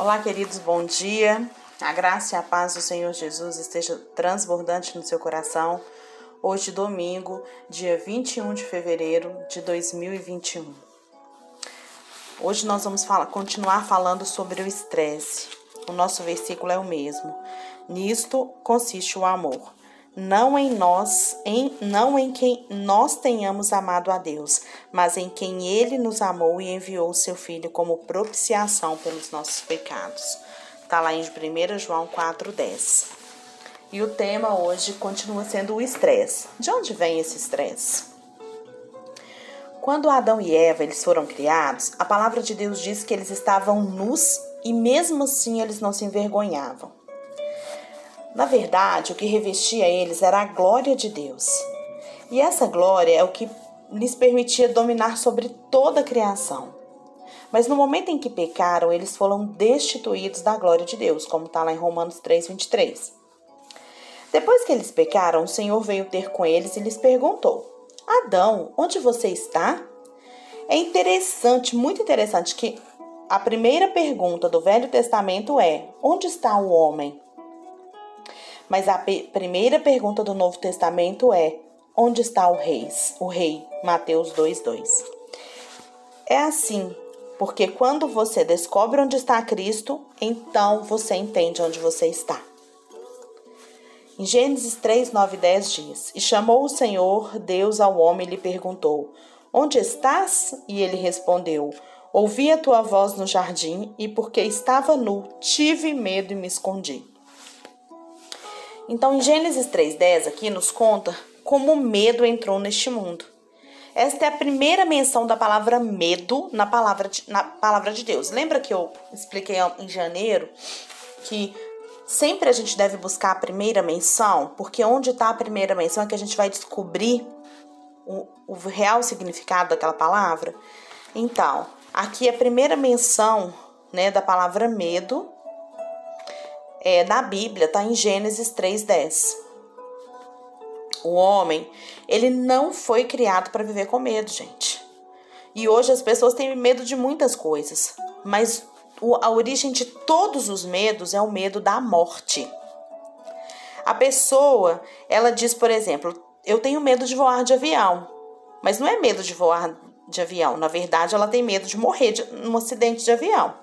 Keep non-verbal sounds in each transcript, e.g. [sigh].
Olá, queridos, bom dia. A graça e a paz do Senhor Jesus esteja transbordante no seu coração. Hoje, domingo, dia 21 de fevereiro de 2021. Hoje nós vamos falar, continuar falando sobre o estresse. O nosso versículo é o mesmo. Nisto consiste o amor não em nós, em, não em quem nós tenhamos amado a Deus, mas em quem Ele nos amou e enviou o seu Filho como propiciação pelos nossos pecados. Está lá em 1 João 4,10. E o tema hoje continua sendo o estresse. De onde vem esse estresse? Quando Adão e Eva eles foram criados, a palavra de Deus diz que eles estavam nus e mesmo assim eles não se envergonhavam. Na verdade, o que revestia eles era a glória de Deus. E essa glória é o que lhes permitia dominar sobre toda a criação. Mas no momento em que pecaram, eles foram destituídos da glória de Deus, como está lá em Romanos 3, 23. Depois que eles pecaram, o Senhor veio ter com eles e lhes perguntou: Adão, onde você está? É interessante, muito interessante, que a primeira pergunta do Velho Testamento é: Onde está o homem? Mas a primeira pergunta do Novo Testamento é: onde está o rei? O rei, Mateus 2:2. É assim, porque quando você descobre onde está Cristo, então você entende onde você está. Em Gênesis 3, 9 e 10 diz: E chamou o Senhor Deus ao homem e lhe perguntou: Onde estás? E ele respondeu: Ouvi a tua voz no jardim, e porque estava nu, tive medo e me escondi. Então, em Gênesis 3:10 aqui nos conta como o medo entrou neste mundo. Esta é a primeira menção da palavra medo na palavra de, na palavra de Deus. Lembra que eu expliquei em janeiro que sempre a gente deve buscar a primeira menção, porque onde está a primeira menção é que a gente vai descobrir o, o real significado daquela palavra. Então, aqui a primeira menção né, da palavra medo é, na Bíblia, está em Gênesis 3,10. O homem, ele não foi criado para viver com medo, gente. E hoje as pessoas têm medo de muitas coisas, mas a origem de todos os medos é o medo da morte. A pessoa, ela diz, por exemplo, eu tenho medo de voar de avião, mas não é medo de voar de avião, na verdade ela tem medo de morrer de, num acidente de avião.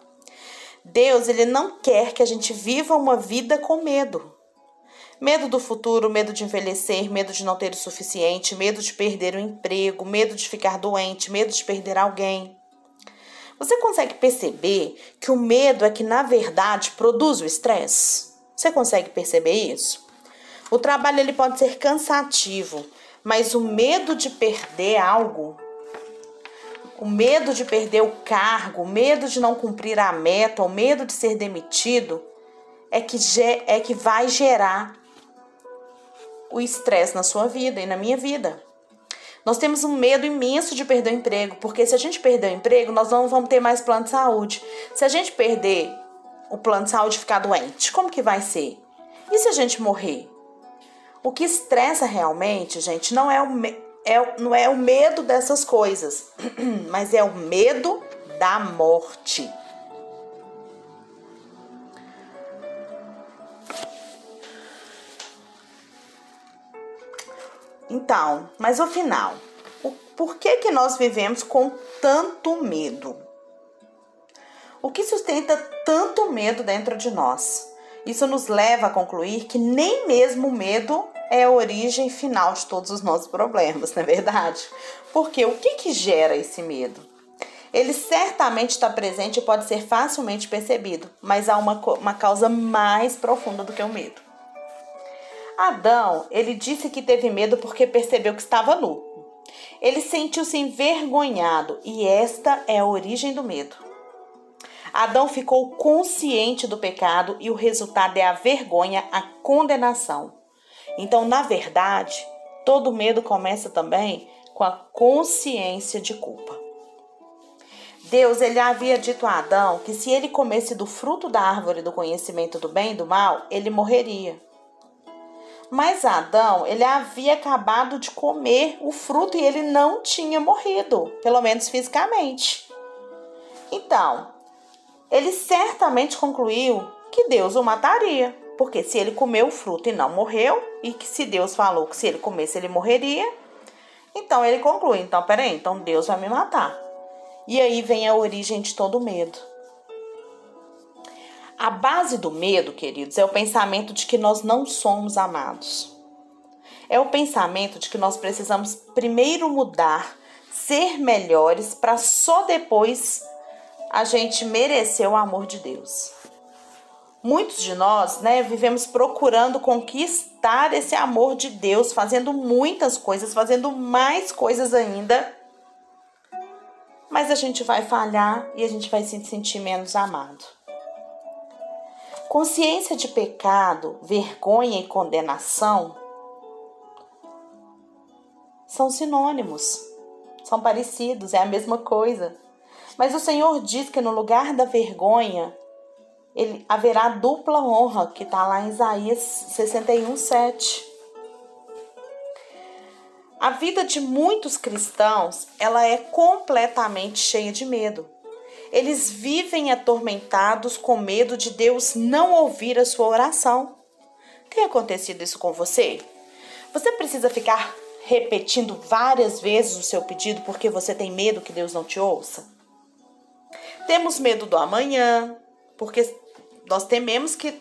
Deus, ele não quer que a gente viva uma vida com medo. Medo do futuro, medo de envelhecer, medo de não ter o suficiente, medo de perder o emprego, medo de ficar doente, medo de perder alguém. Você consegue perceber que o medo é que, na verdade, produz o estresse? Você consegue perceber isso? O trabalho ele pode ser cansativo, mas o medo de perder algo o medo de perder o cargo, o medo de não cumprir a meta, o medo de ser demitido, é que, é que vai gerar o estresse na sua vida e na minha vida. Nós temos um medo imenso de perder o emprego, porque se a gente perder o emprego, nós não vamos ter mais plano de saúde. Se a gente perder o plano de saúde ficar doente, como que vai ser? E se a gente morrer? O que estressa realmente, gente, não é o, é, não é o medo dessas coisas, [clears throat] mas é o medo da morte. Então, mas afinal, por que, que nós vivemos com tanto medo? O que sustenta tanto medo dentro de nós? Isso nos leva a concluir que nem mesmo o medo é a origem final de todos os nossos problemas, não é verdade? Porque o que, que gera esse medo? Ele certamente está presente e pode ser facilmente percebido, mas há uma, uma causa mais profunda do que o medo. Adão, ele disse que teve medo porque percebeu que estava nu. Ele sentiu-se envergonhado e esta é a origem do medo. Adão ficou consciente do pecado e o resultado é a vergonha, a condenação. Então, na verdade, todo medo começa também com a consciência de culpa. Deus ele havia dito a Adão que se ele comesse do fruto da árvore do conhecimento do bem e do mal, ele morreria. Mas Adão, ele havia acabado de comer o fruto e ele não tinha morrido, pelo menos fisicamente. Então, ele certamente concluiu que Deus o mataria, porque se ele comeu o fruto e não morreu, e que se Deus falou que se ele comesse ele morreria, então ele conclui: então peraí, então Deus vai me matar. E aí vem a origem de todo medo. A base do medo, queridos, é o pensamento de que nós não somos amados. É o pensamento de que nós precisamos primeiro mudar, ser melhores, para só depois a gente merecer o amor de Deus. Muitos de nós, né, vivemos procurando conquistar esse amor de Deus, fazendo muitas coisas, fazendo mais coisas ainda. Mas a gente vai falhar e a gente vai se sentir menos amado. Consciência de pecado, vergonha e condenação são sinônimos, são parecidos, é a mesma coisa. Mas o Senhor diz que no lugar da vergonha, ele haverá dupla honra, que está lá em Isaías 61, 7. A vida de muitos cristãos, ela é completamente cheia de medo. Eles vivem atormentados com medo de Deus não ouvir a sua oração. Tem acontecido isso com você? Você precisa ficar repetindo várias vezes o seu pedido porque você tem medo que Deus não te ouça? Temos medo do amanhã, porque nós tememos que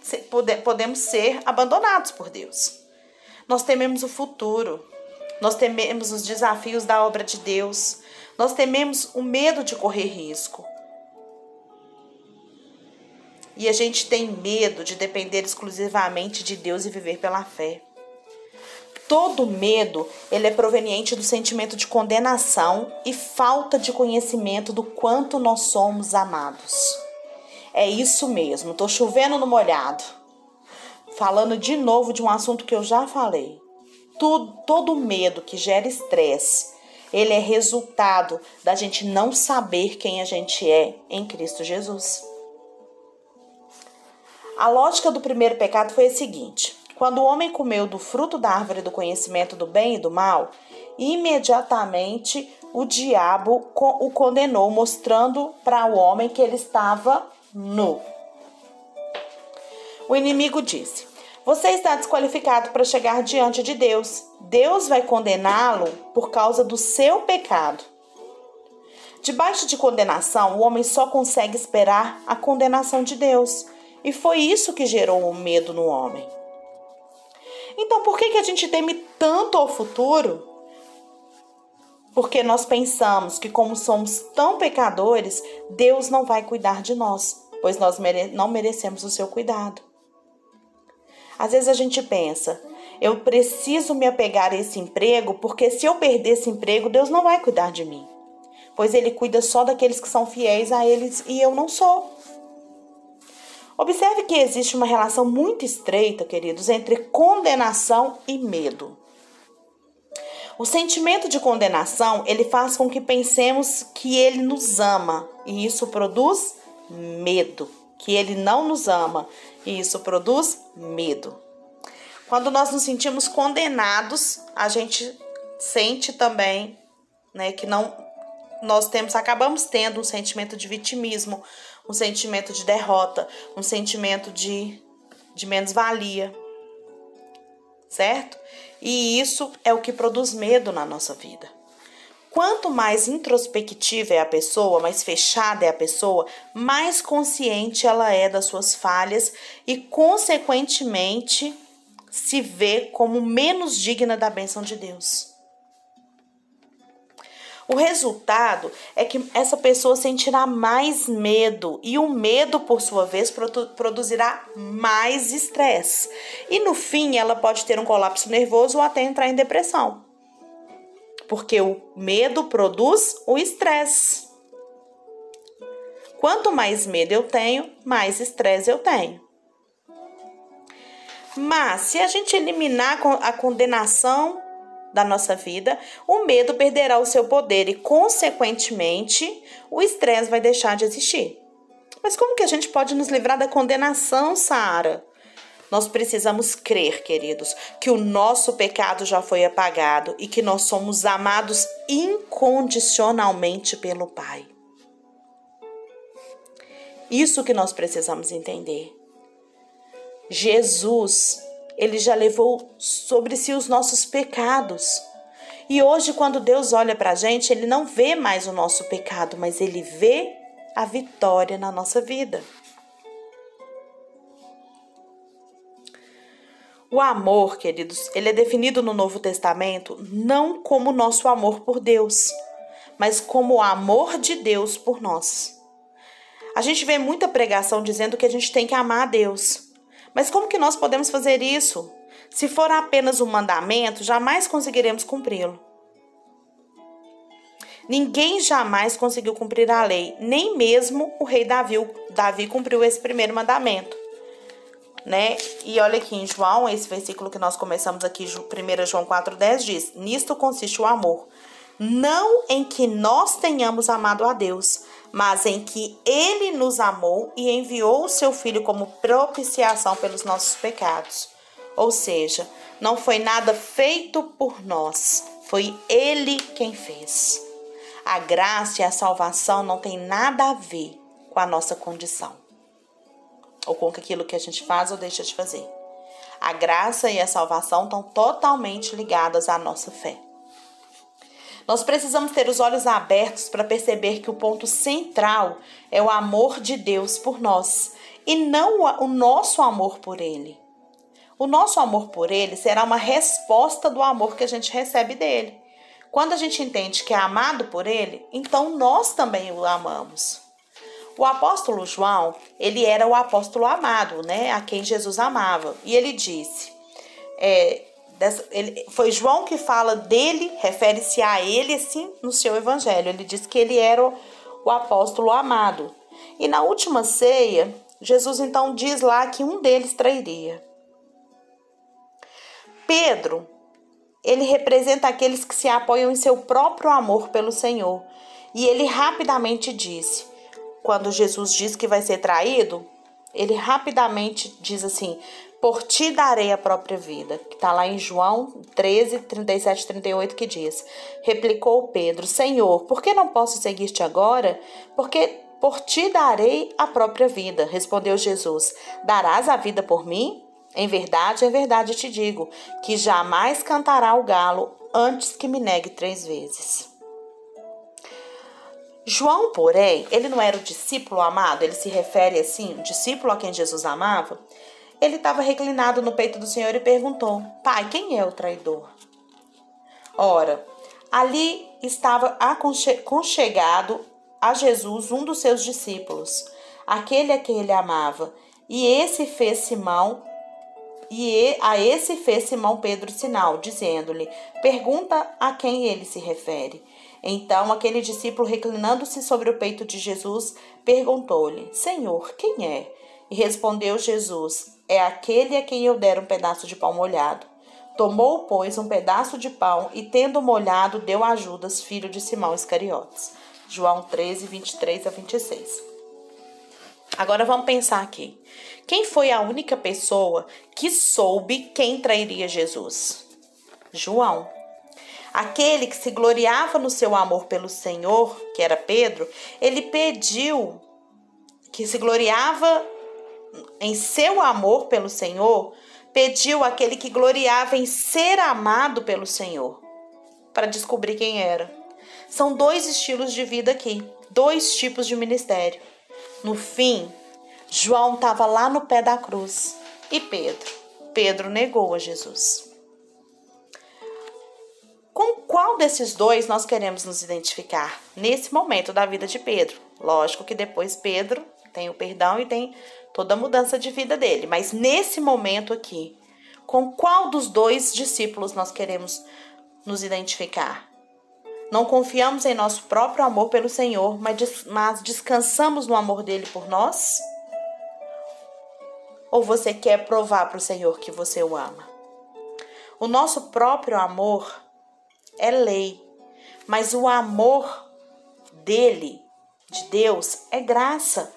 podemos ser abandonados por Deus. Nós tememos o futuro. Nós tememos os desafios da obra de Deus. Nós tememos o medo de correr risco. E a gente tem medo de depender exclusivamente de Deus e viver pela fé. Todo medo, ele é proveniente do sentimento de condenação e falta de conhecimento do quanto nós somos amados. É isso mesmo, tô chovendo no molhado. Falando de novo de um assunto que eu já falei. Tudo, todo medo que gera estresse, ele é resultado da gente não saber quem a gente é em Cristo Jesus. A lógica do primeiro pecado foi a seguinte: quando o homem comeu do fruto da árvore do conhecimento do bem e do mal, imediatamente o diabo o condenou, mostrando para o homem que ele estava nu. O inimigo disse: Você está desqualificado para chegar diante de Deus. Deus vai condená-lo por causa do seu pecado. Debaixo de condenação, o homem só consegue esperar a condenação de Deus. E foi isso que gerou o medo no homem. Então, por que, que a gente teme tanto ao futuro? Porque nós pensamos que, como somos tão pecadores, Deus não vai cuidar de nós, pois nós mere não merecemos o seu cuidado. Às vezes a gente pensa, eu preciso me apegar a esse emprego, porque se eu perder esse emprego, Deus não vai cuidar de mim. Pois Ele cuida só daqueles que são fiéis a eles e eu não sou. Observe que existe uma relação muito estreita, queridos, entre condenação e medo. O sentimento de condenação, ele faz com que pensemos que ele nos ama, e isso produz medo, que ele não nos ama, e isso produz medo. Quando nós nos sentimos condenados, a gente sente também, né, que não nós temos acabamos tendo um sentimento de vitimismo, um sentimento de derrota, um sentimento de, de menos-valia. Certo? E isso é o que produz medo na nossa vida. Quanto mais introspectiva é a pessoa, mais fechada é a pessoa, mais consciente ela é das suas falhas e, consequentemente, se vê como menos digna da bênção de Deus. O resultado é que essa pessoa sentirá mais medo e o medo, por sua vez, produzirá mais estresse. E no fim, ela pode ter um colapso nervoso ou até entrar em depressão. Porque o medo produz o estresse. Quanto mais medo eu tenho, mais estresse eu tenho. Mas se a gente eliminar a condenação da nossa vida, o medo perderá o seu poder e, consequentemente, o estresse vai deixar de existir. Mas como que a gente pode nos livrar da condenação, Sara? Nós precisamos crer, queridos, que o nosso pecado já foi apagado e que nós somos amados incondicionalmente pelo Pai. Isso que nós precisamos entender. Jesus, ele já levou sobre si os nossos pecados. E hoje, quando Deus olha para a gente, ele não vê mais o nosso pecado, mas ele vê a vitória na nossa vida. O amor, queridos, ele é definido no Novo Testamento não como nosso amor por Deus, mas como o amor de Deus por nós. A gente vê muita pregação dizendo que a gente tem que amar a Deus. Mas como que nós podemos fazer isso? Se for apenas um mandamento, jamais conseguiremos cumpri-lo. Ninguém jamais conseguiu cumprir a lei, nem mesmo o rei Davi, Davi cumpriu esse primeiro mandamento né? E olha aqui em João, esse versículo que nós começamos aqui, 1 João 4,10 diz: Nisto consiste o amor. Não em que nós tenhamos amado a Deus, mas em que Ele nos amou e enviou o seu Filho como propiciação pelos nossos pecados. Ou seja, não foi nada feito por nós, foi Ele quem fez. A graça e a salvação não tem nada a ver com a nossa condição ou com aquilo que a gente faz ou deixa de fazer. A graça e a salvação estão totalmente ligadas à nossa fé. Nós precisamos ter os olhos abertos para perceber que o ponto central é o amor de Deus por nós e não o nosso amor por Ele. O nosso amor por Ele será uma resposta do amor que a gente recebe dele. Quando a gente entende que é amado por Ele, então nós também o amamos. O apóstolo João, ele era o apóstolo amado, né? A quem Jesus amava. E ele disse, é, ele, foi João que fala dele, refere-se a ele assim no seu evangelho. Ele diz que ele era o, o apóstolo amado. E na última ceia, Jesus então diz lá que um deles trairia. Pedro, ele representa aqueles que se apoiam em seu próprio amor pelo Senhor. E ele rapidamente disse: quando Jesus diz que vai ser traído, ele rapidamente diz assim: Por ti darei a própria vida. Que está lá em João 13, 37 e 38, que diz: Replicou Pedro: Senhor, por que não posso seguir-te agora? Porque por ti darei a própria vida. Respondeu Jesus: Darás a vida por mim? Em verdade, em verdade te digo que jamais cantará o galo antes que me negue três vezes. João, porém, ele não era o discípulo amado, ele se refere assim, o discípulo a quem Jesus amava. Ele estava reclinado no peito do Senhor e perguntou: Pai, quem é o traidor? Ora, ali estava aconchegado a Jesus um dos seus discípulos, aquele a quem ele amava, e esse fez Simão e a esse fez Simão Pedro sinal, dizendo-lhe: Pergunta a quem ele se refere. Então aquele discípulo, reclinando-se sobre o peito de Jesus, perguntou-lhe: Senhor, quem é? E respondeu Jesus: É aquele a quem eu der um pedaço de pão molhado. Tomou, pois, um pedaço de pão e, tendo molhado, deu a Judas, filho de Simão Iscariotes. João 13, 23 a 26. Agora vamos pensar aqui. Quem foi a única pessoa que soube quem trairia Jesus? João. Aquele que se gloriava no seu amor pelo Senhor, que era Pedro, ele pediu que se gloriava em seu amor pelo Senhor, pediu aquele que gloriava em ser amado pelo Senhor, para descobrir quem era. São dois estilos de vida aqui, dois tipos de ministério. No fim, João estava lá no pé da cruz e Pedro. Pedro negou a Jesus. Com qual desses dois nós queremos nos identificar nesse momento da vida de Pedro? Lógico que depois Pedro tem o perdão e tem toda a mudança de vida dele, mas nesse momento aqui, com qual dos dois discípulos nós queremos nos identificar? Não confiamos em nosso próprio amor pelo Senhor, mas descansamos no amor dele por nós? Ou você quer provar para o Senhor que você o ama? O nosso próprio amor é lei, mas o amor dele, de Deus, é graça.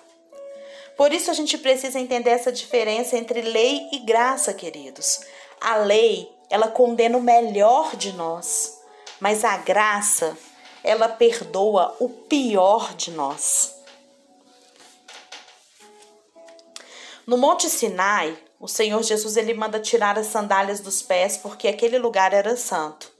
Por isso a gente precisa entender essa diferença entre lei e graça, queridos. A lei, ela condena o melhor de nós, mas a graça, ela perdoa o pior de nós. No Monte Sinai, o Senhor Jesus ele manda tirar as sandálias dos pés porque aquele lugar era santo.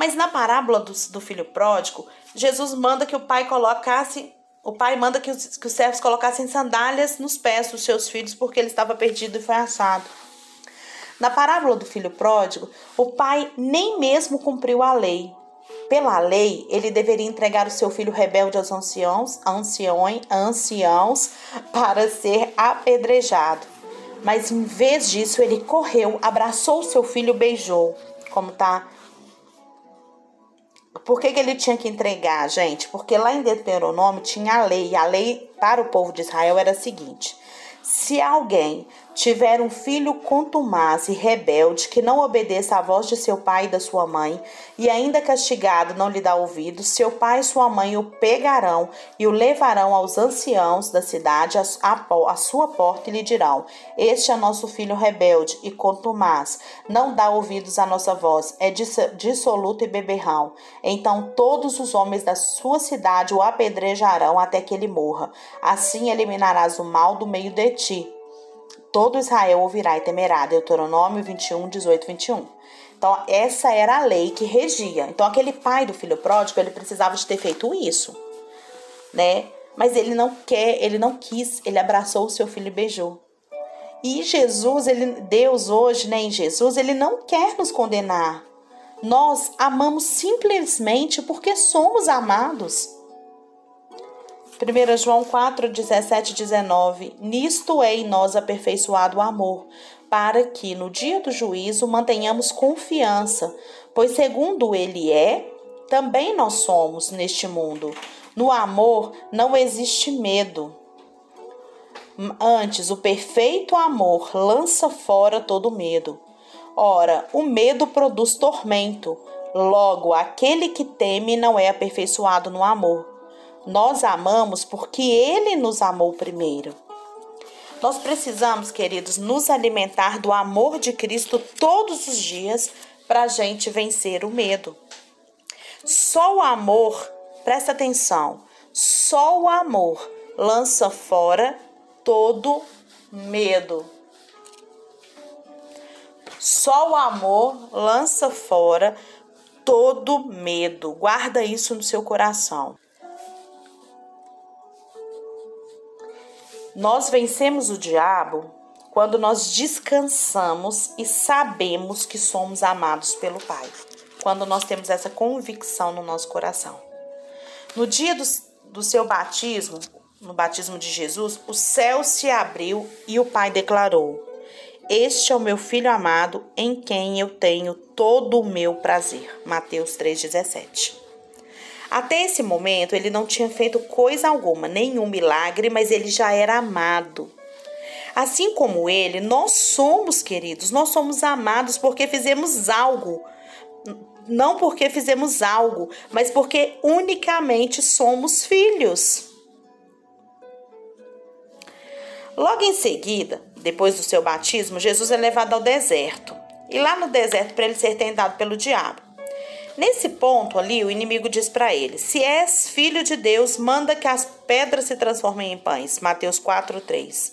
Mas na parábola do, do filho pródigo, Jesus manda que o pai colocasse, o pai manda que os, que os servos colocassem sandálias nos pés dos seus filhos porque ele estava perdido e foi assado. Na parábola do filho pródigo, o pai nem mesmo cumpriu a lei, pela lei, ele deveria entregar o seu filho rebelde aos anciãos, anciões, anciãos para ser apedrejado. Mas em vez disso, ele correu, abraçou seu filho, beijou. Como tá? Por que, que ele tinha que entregar, gente? Porque lá em Deuteronômio tinha a lei. A lei para o povo de Israel era a seguinte: se alguém tiver um filho contumaz e rebelde que não obedeça à voz de seu pai e da sua mãe, e ainda castigado não lhe dá ouvido, seu pai e sua mãe o pegarão e o levarão aos anciãos da cidade à sua porta e lhe dirão: Este é nosso filho rebelde e contumaz, não dá ouvidos à nossa voz, é dissoluto e beberrão. Então todos os homens da sua cidade o apedrejarão até que ele morra. Assim eliminarás o mal do meio de ti todo Israel ouvirá e temerá. Deuteronômio 21, 18, 21. Então, essa era a lei que regia. Então, aquele pai do filho pródigo, ele precisava de ter feito isso, né? Mas ele não quer, ele não quis, ele abraçou o seu filho e beijou. E Jesus, ele, Deus hoje, né, em Jesus, ele não quer nos condenar. Nós amamos simplesmente porque somos amados. 1 João 4, 17 e 19. Nisto é em nós aperfeiçoado o amor, para que no dia do juízo mantenhamos confiança, pois segundo ele é, também nós somos neste mundo. No amor não existe medo. Antes, o perfeito amor lança fora todo medo. Ora, o medo produz tormento. Logo, aquele que teme não é aperfeiçoado no amor. Nós amamos porque Ele nos amou primeiro. Nós precisamos, queridos, nos alimentar do amor de Cristo todos os dias para a gente vencer o medo. Só o amor, presta atenção, só o amor lança fora todo medo. Só o amor lança fora todo medo. Guarda isso no seu coração. Nós vencemos o diabo quando nós descansamos e sabemos que somos amados pelo Pai. Quando nós temos essa convicção no nosso coração. No dia do, do seu batismo, no batismo de Jesus, o céu se abriu e o Pai declarou: Este é o meu filho amado, em quem eu tenho todo o meu prazer. Mateus 3,17. Até esse momento, ele não tinha feito coisa alguma, nenhum milagre, mas ele já era amado. Assim como ele, nós somos queridos, nós somos amados porque fizemos algo. Não porque fizemos algo, mas porque unicamente somos filhos. Logo em seguida, depois do seu batismo, Jesus é levado ao deserto. E lá no deserto, para ele ser tentado pelo diabo. Nesse ponto ali, o inimigo diz para ele: Se és filho de Deus, manda que as pedras se transformem em pães. Mateus 4, 3.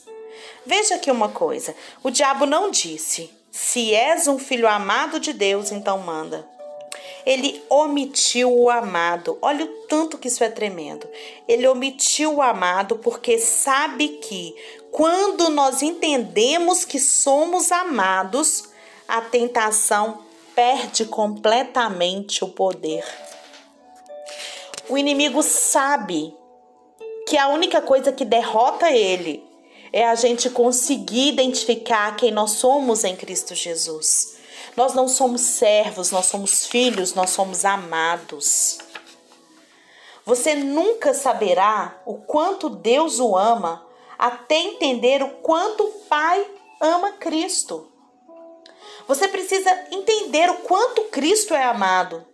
Veja aqui uma coisa: o diabo não disse, se és um filho amado de Deus, então manda. Ele omitiu o amado. Olha o tanto que isso é tremendo. Ele omitiu o amado porque sabe que quando nós entendemos que somos amados, a tentação perde completamente o poder. O inimigo sabe que a única coisa que derrota ele é a gente conseguir identificar quem nós somos em Cristo Jesus. Nós não somos servos, nós somos filhos, nós somos amados. Você nunca saberá o quanto Deus o ama até entender o quanto o Pai ama Cristo. Você precisa entender o quanto Cristo é amado.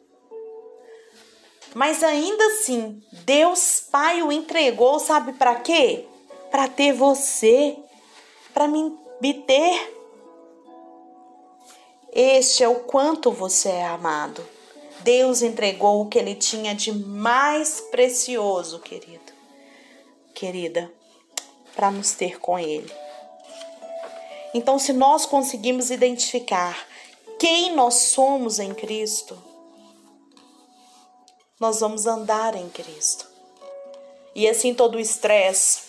Mas ainda assim, Deus Pai o entregou, sabe para quê? Para ter você, para me, ter. Este é o quanto você é amado. Deus entregou o que ele tinha de mais precioso, querido, querida, para nos ter com ele. Então, se nós conseguimos identificar quem nós somos em Cristo, nós vamos andar em Cristo. E assim todo o estresse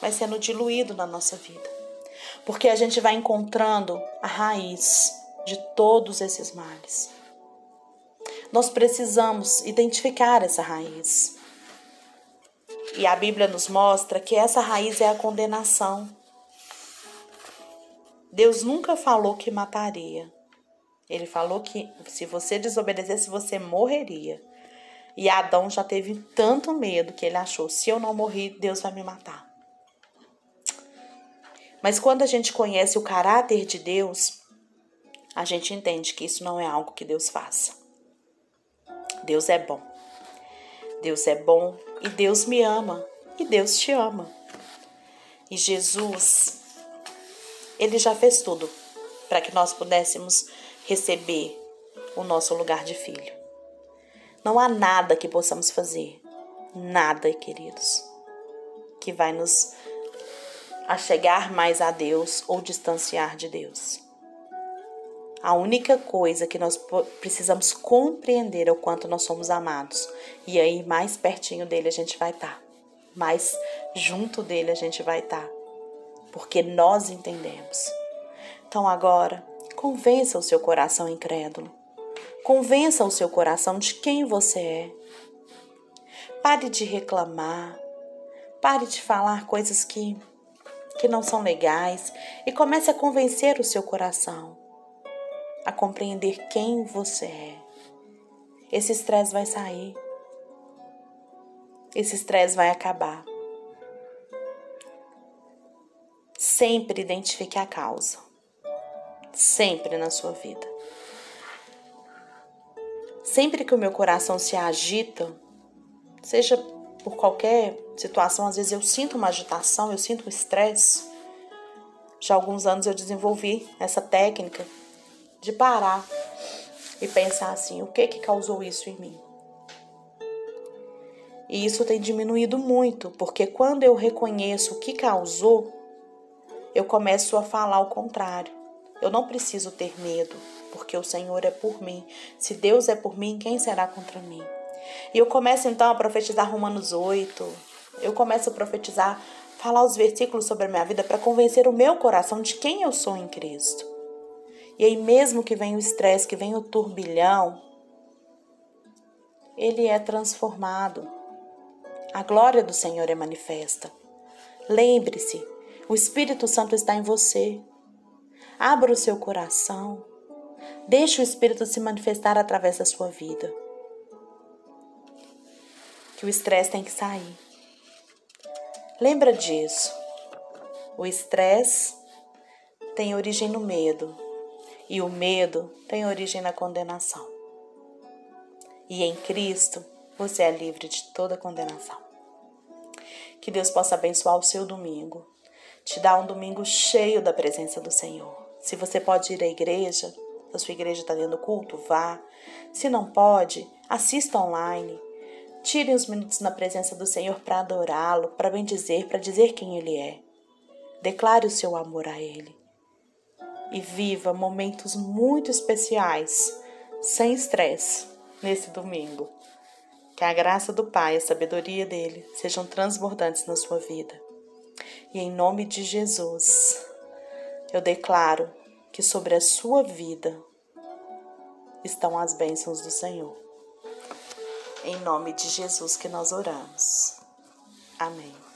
vai sendo diluído na nossa vida. Porque a gente vai encontrando a raiz de todos esses males. Nós precisamos identificar essa raiz. E a Bíblia nos mostra que essa raiz é a condenação. Deus nunca falou que mataria. Ele falou que se você desobedecesse, você morreria. E Adão já teve tanto medo que ele achou: se eu não morrer, Deus vai me matar. Mas quando a gente conhece o caráter de Deus, a gente entende que isso não é algo que Deus faça. Deus é bom. Deus é bom e Deus me ama e Deus te ama. E Jesus, ele já fez tudo para que nós pudéssemos receber o nosso lugar de filho. Não há nada que possamos fazer, nada, queridos, que vai nos a chegar mais a Deus ou distanciar de Deus. A única coisa que nós precisamos compreender é o quanto nós somos amados. E aí, mais pertinho dele a gente vai estar. Tá. Mais junto dele a gente vai estar. Tá. Porque nós entendemos. Então, agora, convença o seu coração incrédulo. Convença o seu coração de quem você é. Pare de reclamar. Pare de falar coisas que que não são legais e comece a convencer o seu coração a compreender quem você é. Esse estresse vai sair. Esse estresse vai acabar. Sempre identifique a causa. Sempre na sua vida. Sempre que o meu coração se agita, seja por qualquer situação, às vezes eu sinto uma agitação, eu sinto um estresse. Já há alguns anos eu desenvolvi essa técnica de parar e pensar assim: o que que causou isso em mim? E isso tem diminuído muito, porque quando eu reconheço o que causou, eu começo a falar o contrário. Eu não preciso ter medo, porque o Senhor é por mim. Se Deus é por mim, quem será contra mim? E eu começo então a profetizar Romanos 8. Eu começo a profetizar, falar os versículos sobre a minha vida para convencer o meu coração de quem eu sou em Cristo. E aí, mesmo que venha o estresse, que venha o turbilhão, ele é transformado. A glória do Senhor é manifesta. Lembre-se, o Espírito Santo está em você. Abra o seu coração. Deixe o Espírito se manifestar através da sua vida que o estresse tem que sair. Lembra disso. O estresse tem origem no medo e o medo tem origem na condenação. E em Cristo você é livre de toda condenação. Que Deus possa abençoar o seu domingo, te dar um domingo cheio da presença do Senhor. Se você pode ir à igreja, a sua igreja está dando culto, vá. Se não pode, assista online Tire os minutos na presença do Senhor para adorá-lo, para bendizer, para dizer quem Ele é. Declare o seu amor a Ele. E viva momentos muito especiais, sem estresse, nesse domingo. Que a graça do Pai e a sabedoria dele sejam transbordantes na sua vida. E em nome de Jesus, eu declaro que sobre a sua vida estão as bênçãos do Senhor. Em nome de Jesus que nós oramos. Amém.